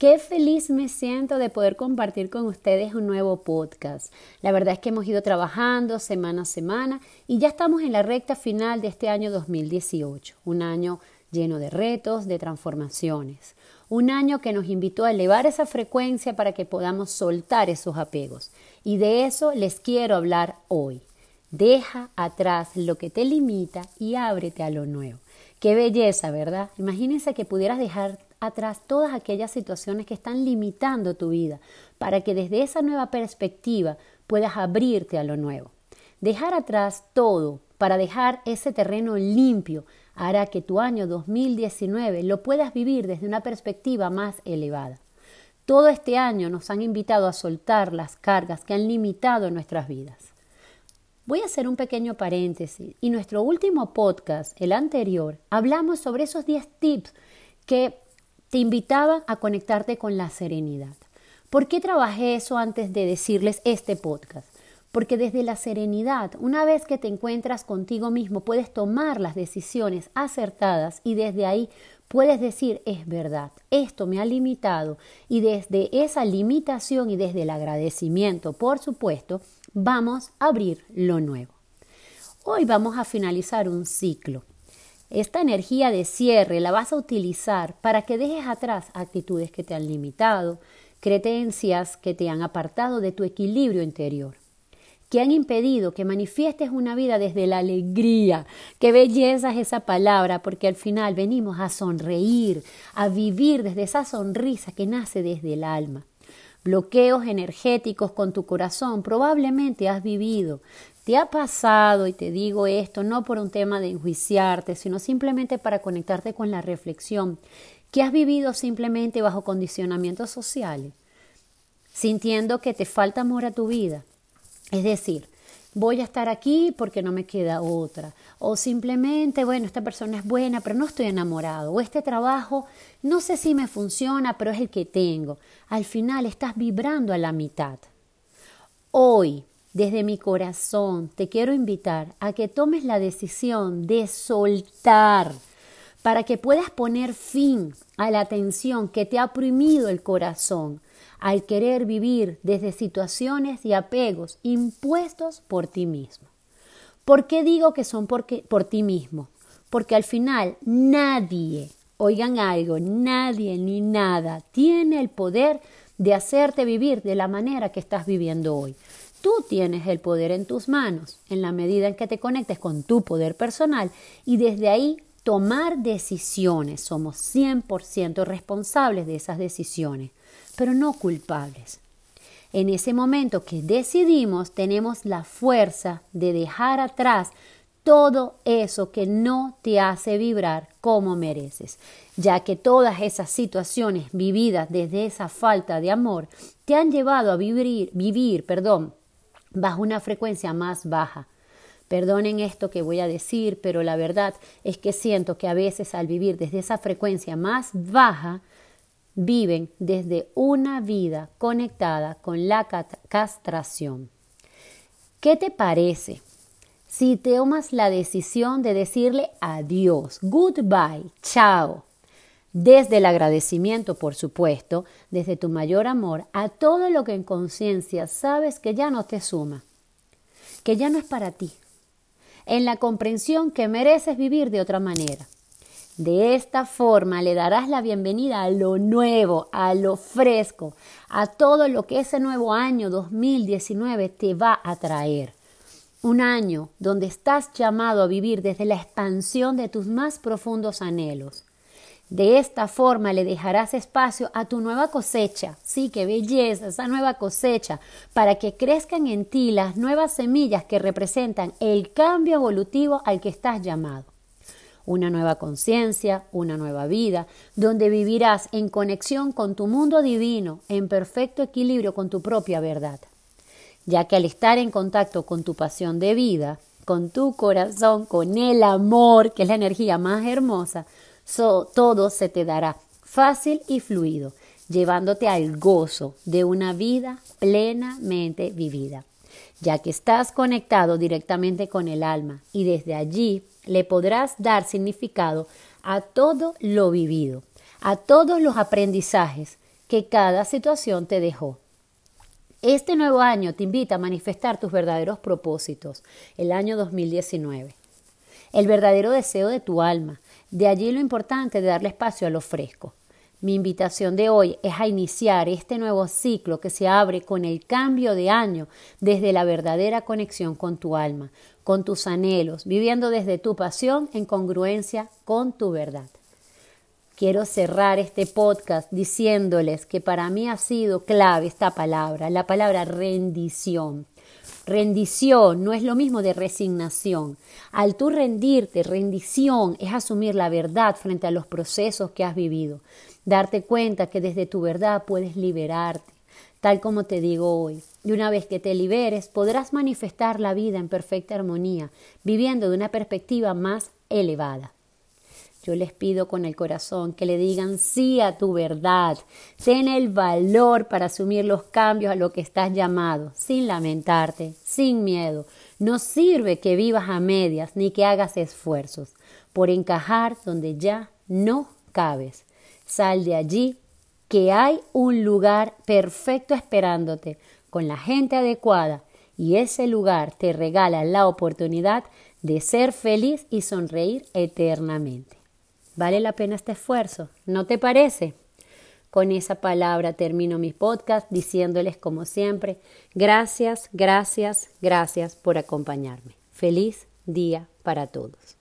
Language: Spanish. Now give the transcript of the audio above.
Qué feliz me siento de poder compartir con ustedes un nuevo podcast. La verdad es que hemos ido trabajando semana a semana y ya estamos en la recta final de este año 2018, un año lleno de retos, de transformaciones, un año que nos invitó a elevar esa frecuencia para que podamos soltar esos apegos. Y de eso les quiero hablar hoy. Deja atrás lo que te limita y ábrete a lo nuevo. Qué belleza, ¿verdad? Imagínense que pudieras dejar atrás todas aquellas situaciones que están limitando tu vida, para que desde esa nueva perspectiva puedas abrirte a lo nuevo. Dejar atrás todo para dejar ese terreno limpio hará que tu año 2019 lo puedas vivir desde una perspectiva más elevada. Todo este año nos han invitado a soltar las cargas que han limitado nuestras vidas. Voy a hacer un pequeño paréntesis y nuestro último podcast, el anterior, hablamos sobre esos 10 tips que te invitaba a conectarte con la serenidad. ¿Por qué trabajé eso antes de decirles este podcast? Porque desde la serenidad, una vez que te encuentras contigo mismo, puedes tomar las decisiones acertadas y desde ahí puedes decir, es verdad, esto me ha limitado y desde esa limitación y desde el agradecimiento, por supuesto, vamos a abrir lo nuevo. Hoy vamos a finalizar un ciclo esta energía de cierre la vas a utilizar para que dejes atrás actitudes que te han limitado, creencias que te han apartado de tu equilibrio interior, que han impedido que manifiestes una vida desde la alegría. Qué belleza es esa palabra, porque al final venimos a sonreír, a vivir desde esa sonrisa que nace desde el alma bloqueos energéticos con tu corazón, probablemente has vivido. Te ha pasado, y te digo esto, no por un tema de enjuiciarte, sino simplemente para conectarte con la reflexión, que has vivido simplemente bajo condicionamientos sociales, sintiendo que te falta amor a tu vida. Es decir, voy a estar aquí porque no me queda otra. O simplemente, bueno, esta persona es buena, pero no estoy enamorado. O este trabajo, no sé si me funciona, pero es el que tengo. Al final estás vibrando a la mitad. Hoy, desde mi corazón, te quiero invitar a que tomes la decisión de soltar para que puedas poner fin a la tensión que te ha oprimido el corazón al querer vivir desde situaciones y apegos impuestos por ti mismo. ¿Por qué digo que son por ti mismo? Porque al final nadie, oigan algo, nadie ni nada tiene el poder de hacerte vivir de la manera que estás viviendo hoy. Tú tienes el poder en tus manos en la medida en que te conectes con tu poder personal y desde ahí tomar decisiones. Somos 100% responsables de esas decisiones pero no culpables. En ese momento que decidimos, tenemos la fuerza de dejar atrás todo eso que no te hace vibrar como mereces, ya que todas esas situaciones vividas desde esa falta de amor te han llevado a vivir, vivir, perdón, bajo una frecuencia más baja. Perdonen esto que voy a decir, pero la verdad es que siento que a veces al vivir desde esa frecuencia más baja, viven desde una vida conectada con la castración. ¿Qué te parece si tomas la decisión de decirle adiós, goodbye, chao? Desde el agradecimiento, por supuesto, desde tu mayor amor a todo lo que en conciencia sabes que ya no te suma, que ya no es para ti, en la comprensión que mereces vivir de otra manera. De esta forma le darás la bienvenida a lo nuevo, a lo fresco, a todo lo que ese nuevo año 2019 te va a traer. Un año donde estás llamado a vivir desde la expansión de tus más profundos anhelos. De esta forma le dejarás espacio a tu nueva cosecha. Sí, qué belleza, esa nueva cosecha, para que crezcan en ti las nuevas semillas que representan el cambio evolutivo al que estás llamado una nueva conciencia, una nueva vida, donde vivirás en conexión con tu mundo divino, en perfecto equilibrio con tu propia verdad. Ya que al estar en contacto con tu pasión de vida, con tu corazón, con el amor, que es la energía más hermosa, todo se te dará fácil y fluido, llevándote al gozo de una vida plenamente vivida ya que estás conectado directamente con el alma y desde allí le podrás dar significado a todo lo vivido, a todos los aprendizajes que cada situación te dejó. Este nuevo año te invita a manifestar tus verdaderos propósitos, el año 2019. El verdadero deseo de tu alma. De allí lo importante de darle espacio a lo fresco. Mi invitación de hoy es a iniciar este nuevo ciclo que se abre con el cambio de año desde la verdadera conexión con tu alma, con tus anhelos, viviendo desde tu pasión en congruencia con tu verdad. Quiero cerrar este podcast diciéndoles que para mí ha sido clave esta palabra, la palabra rendición. Rendición no es lo mismo de resignación. Al tú rendirte, rendición es asumir la verdad frente a los procesos que has vivido darte cuenta que desde tu verdad puedes liberarte, tal como te digo hoy. Y una vez que te liberes, podrás manifestar la vida en perfecta armonía, viviendo de una perspectiva más elevada. Yo les pido con el corazón que le digan sí a tu verdad. Ten el valor para asumir los cambios a lo que estás llamado, sin lamentarte, sin miedo. No sirve que vivas a medias ni que hagas esfuerzos por encajar donde ya no cabes. Sal de allí, que hay un lugar perfecto esperándote, con la gente adecuada, y ese lugar te regala la oportunidad de ser feliz y sonreír eternamente. ¿Vale la pena este esfuerzo? ¿No te parece? Con esa palabra termino mi podcast diciéndoles como siempre, gracias, gracias, gracias por acompañarme. Feliz día para todos.